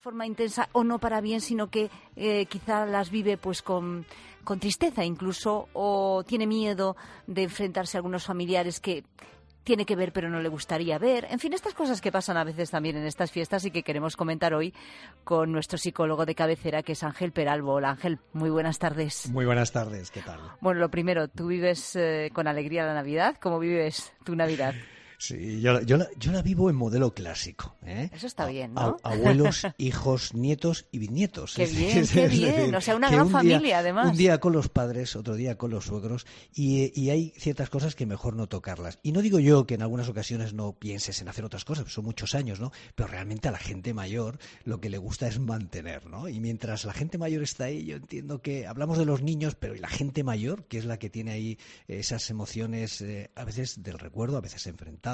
forma intensa o no para bien, sino que eh, quizá las vive pues con, con tristeza incluso o tiene miedo de enfrentarse a algunos familiares que tiene que ver pero no le gustaría ver. En fin, estas cosas que pasan a veces también en estas fiestas y que queremos comentar hoy con nuestro psicólogo de cabecera que es Ángel Peralbo. Hola Ángel, muy buenas tardes. Muy buenas tardes, ¿qué tal? Bueno, lo primero, tú vives eh, con alegría la Navidad. ¿Cómo vives tu Navidad? Sí, yo, yo, la, yo la vivo en modelo clásico. ¿eh? Eso está bien, ¿no? A, abuelos, hijos, nietos y bisnietos. Qué bien, qué bien. o sea, una gran familia, además. Un día con los padres, otro día con los suegros. Y, y, hay ciertas cosas que mejor no tocarlas. Y no digo yo que en algunas ocasiones no pienses en hacer otras cosas, son muchos años, ¿no? Pero realmente a la gente mayor lo que le gusta es mantener, ¿no? Y mientras la gente mayor está ahí, yo entiendo que hablamos de los niños, pero ¿y la gente mayor, que es la que tiene ahí esas emociones, eh, a veces del recuerdo, a veces enfrentadas,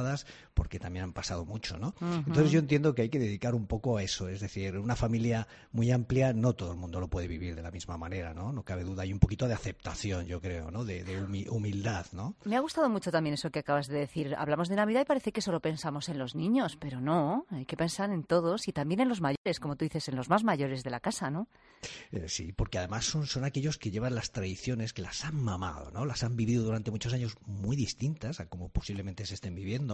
porque también han pasado mucho, ¿no? Uh -huh. Entonces yo entiendo que hay que dedicar un poco a eso, es decir, una familia muy amplia, no todo el mundo lo puede vivir de la misma manera, ¿no? No cabe duda, hay un poquito de aceptación, yo creo, ¿no? De, de humildad, ¿no? Me ha gustado mucho también eso que acabas de decir. Hablamos de Navidad y parece que solo pensamos en los niños, pero no, hay que pensar en todos y también en los mayores, como tú dices, en los más mayores de la casa, ¿no? Eh, sí, porque además son, son aquellos que llevan las tradiciones, que las han mamado, ¿no? Las han vivido durante muchos años muy distintas a como posiblemente se estén viviendo,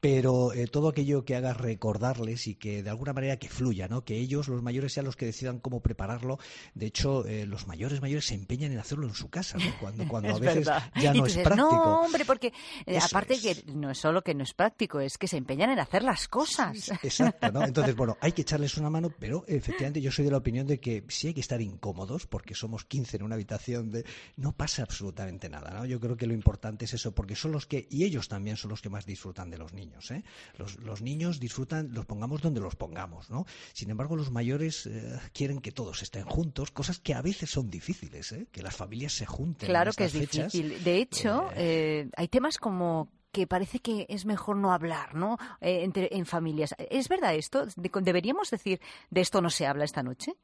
pero eh, todo aquello que haga recordarles y que de alguna manera que fluya, ¿no? Que ellos, los mayores, sean los que decidan cómo prepararlo. De hecho, eh, los mayores mayores se empeñan en hacerlo en su casa, ¿no? Cuando, cuando a veces verdad. ya no dices, es práctico. No, hombre, porque eh, aparte es. que no es solo que no es práctico, es que se empeñan en hacer las cosas. Exacto, ¿no? Entonces, bueno, hay que echarles una mano, pero efectivamente yo soy de la opinión de que sí hay que estar incómodos, porque somos 15 en una habitación, de no pasa absolutamente nada, ¿no? Yo creo que lo importante es eso, porque son los que, y ellos también son los que más disfrutan de los niños, ¿eh? Los, los niños disfrutan, los pongamos donde los pongamos, ¿no? Sin embargo, los mayores eh, quieren que todos estén juntos, cosas que a veces son difíciles, ¿eh? Que las familias se junten. Claro en que es fechas. difícil. De hecho, eh, hay temas como que parece que es mejor no hablar, ¿no? Eh, entre, en familias. ¿Es verdad esto? De- ¿Deberíamos decir de esto no se habla esta noche?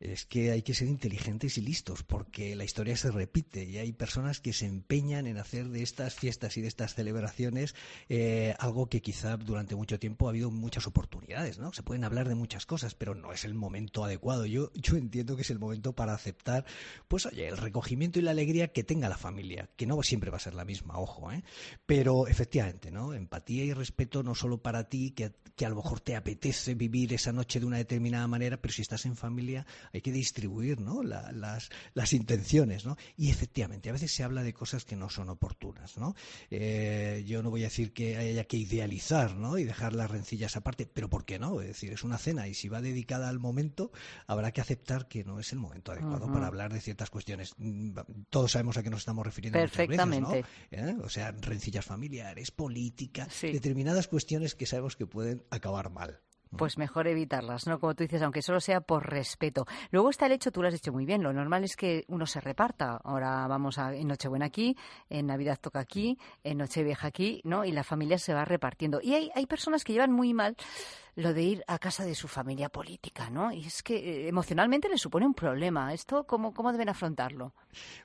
Es que hay que ser inteligentes y listos, porque la historia se repite y hay personas que se empeñan en hacer de estas fiestas y de estas celebraciones eh, algo que quizá durante mucho tiempo ha habido muchas oportunidades, ¿no? Se pueden hablar de muchas cosas, pero no es el momento adecuado. Yo, yo entiendo que es el momento para aceptar, pues oye, el recogimiento y la alegría que tenga la familia, que no siempre va a ser la misma, ojo, ¿eh? Pero efectivamente, ¿no? Empatía y respeto no solo para ti, que, que a lo mejor te apetece vivir esa noche de una determinada manera, pero si estás en familia hay que distribuir ¿no? La, las, las, intenciones. ¿no? Y efectivamente, a veces se habla de cosas que no son oportunas. ¿no? Eh, yo no voy a decir que haya que idealizar ¿no? y dejar las rencillas aparte, pero ¿por qué no? Es decir, es una cena y si va dedicada al momento, habrá que aceptar que no es el momento adecuado uh -huh. para hablar de ciertas cuestiones. Todos sabemos a qué nos estamos refiriendo. Perfectamente. Veces, ¿no? ¿Eh? O sea, rencillas familiares, política, sí. determinadas cuestiones que sabemos que pueden acabar mal pues mejor evitarlas, ¿no? Como tú dices, aunque solo sea por respeto. Luego está el hecho, tú lo has dicho muy bien, lo normal es que uno se reparta. Ahora vamos a en Nochebuena aquí, en Navidad toca aquí, en Nochevieja aquí, ¿no? Y la familia se va repartiendo. Y hay, hay personas que llevan muy mal lo de ir a casa de su familia política, ¿no? Y es que eh, emocionalmente les supone un problema. ¿Esto cómo, cómo deben afrontarlo?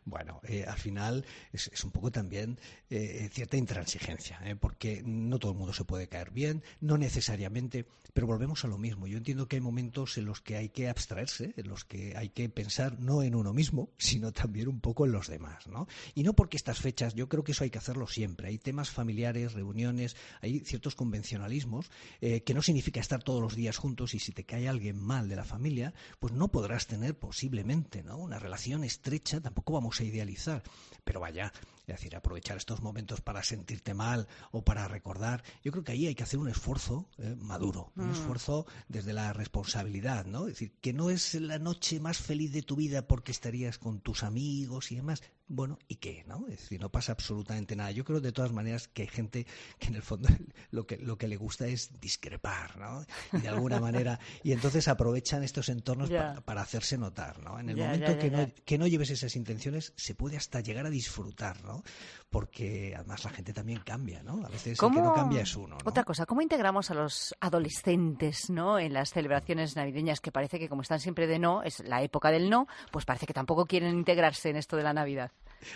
Bueno, eh, al final es, un poco también eh, cierta intransigencia, porque no todo el mundo se puede caer bien, no necesariamente, pero volvemos a lo mismo. Yo entiendo que hay momentos en los que hay que abstraerse, en los que hay que pensar no en uno mismo, sino también un poco en los demás, ¿no? Y no porque estas fechas, yo creo que eso hay que hacerlo siempre. Hay temas familiares, reuniones, hay ciertos convencionalismos que no estar todos los días juntos y si te cae alguien mal de la familia, pues no podrás tener posiblemente ¿no? una relación estrecha, tampoco vamos a idealizar, pero vaya, es decir, aprovechar estos momentos para sentirte mal o para recordar, yo creo que ahí hay que hacer un esfuerzo eh, maduro, mm. un esfuerzo desde la responsabilidad, ¿no? Es decir, que no es la noche más feliz de tu vida porque estarías con tus amigos y demás, bueno, ¿y qué? ¿no? Es decir, no pasa absolutamente nada. Yo creo de todas maneras que hay gente que en el fondo lo que, lo que le gusta es discrepar, ¿no? Y de alguna manera, y entonces aprovechan estos entornos yeah. para, para, hacerse notar, ¿no? En el yeah, momento yeah, que, no, que no lleves esas intenciones, se puede hasta llegar a disfrutar, ¿no? Porque además la gente también cambia, ¿no? A veces el que no cambia es uno, ¿no? Otra cosa, ¿cómo integramos a los adolescentes, ¿no? En las celebraciones navideñas, que parece que como están siempre de no, es la época del no, pues parece que tampoco quieren integrarse en esto de la Navidad.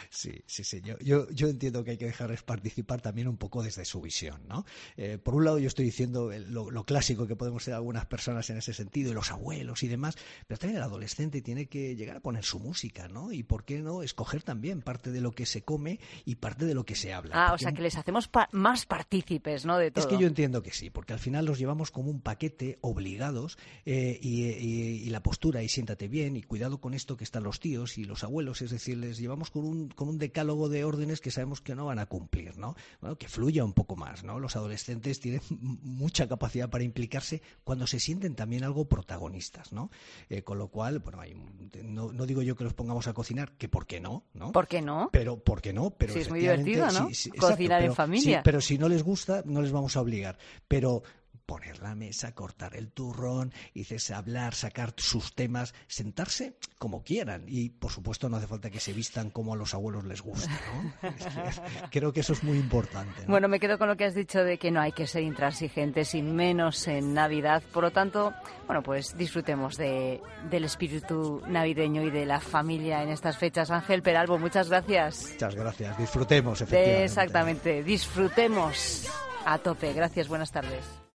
Sí, sí, sí. Yo, yo, entiendo que hay que dejarles participar también un poco desde su visión, ¿no? Eh, por un lado, yo estoy diciendo lo, clásico que podemos ser algunas personas en ese sentido, y los abuelos y demás, pero también el adolescente tiene que llegar a poner su música, ¿no? Y por qué no escoger también parte de lo que se come y parte de lo que se habla. Ah, o sea, que les hacemos más partícipes, ¿no? De todo. Es que yo entiendo que sí, porque al final los llevamos como un paquete obligados eh, y, y la postura, y siéntate bien, y cuidado con esto que están los tíos y los abuelos, es decir, les llevamos con un con un decálogo de órdenes que sabemos que no van a cumplir, ¿no? Bueno, que fluya un poco más, ¿no? Los adolescentes tienen mucha capacidad para implicarse cuando se sienten también algo protagonistas, ¿no? Eh, con lo cual, bueno, no, digo yo que los pongamos a cocinar, que por qué no, ¿no? ¿Por qué no? Pero, ¿por qué no? Pero sí, es muy divertido, ¿no? Cocinar en familia. pero si no les gusta, no les vamos a obligar. Pero poner la mesa, cortar el turrón, dices, hablar, sacar sus temas, sentarse como quieran. Y por supuesto no hace falta que se vistan como a los abuelos les gusta. ¿no? Creo que eso es muy importante. Bueno, me quedo con lo que has dicho de que no hay que ser intransigentes y menos en Navidad. Por lo tanto, bueno, pues disfrutemos de, del espíritu navideño y de la familia en estas fechas. Ángel Peralbo, muchas gracias. Muchas gracias. Disfrutemos, efectivamente. Exactamente. Disfrutemos a tope. Gracias. Buenas tardes.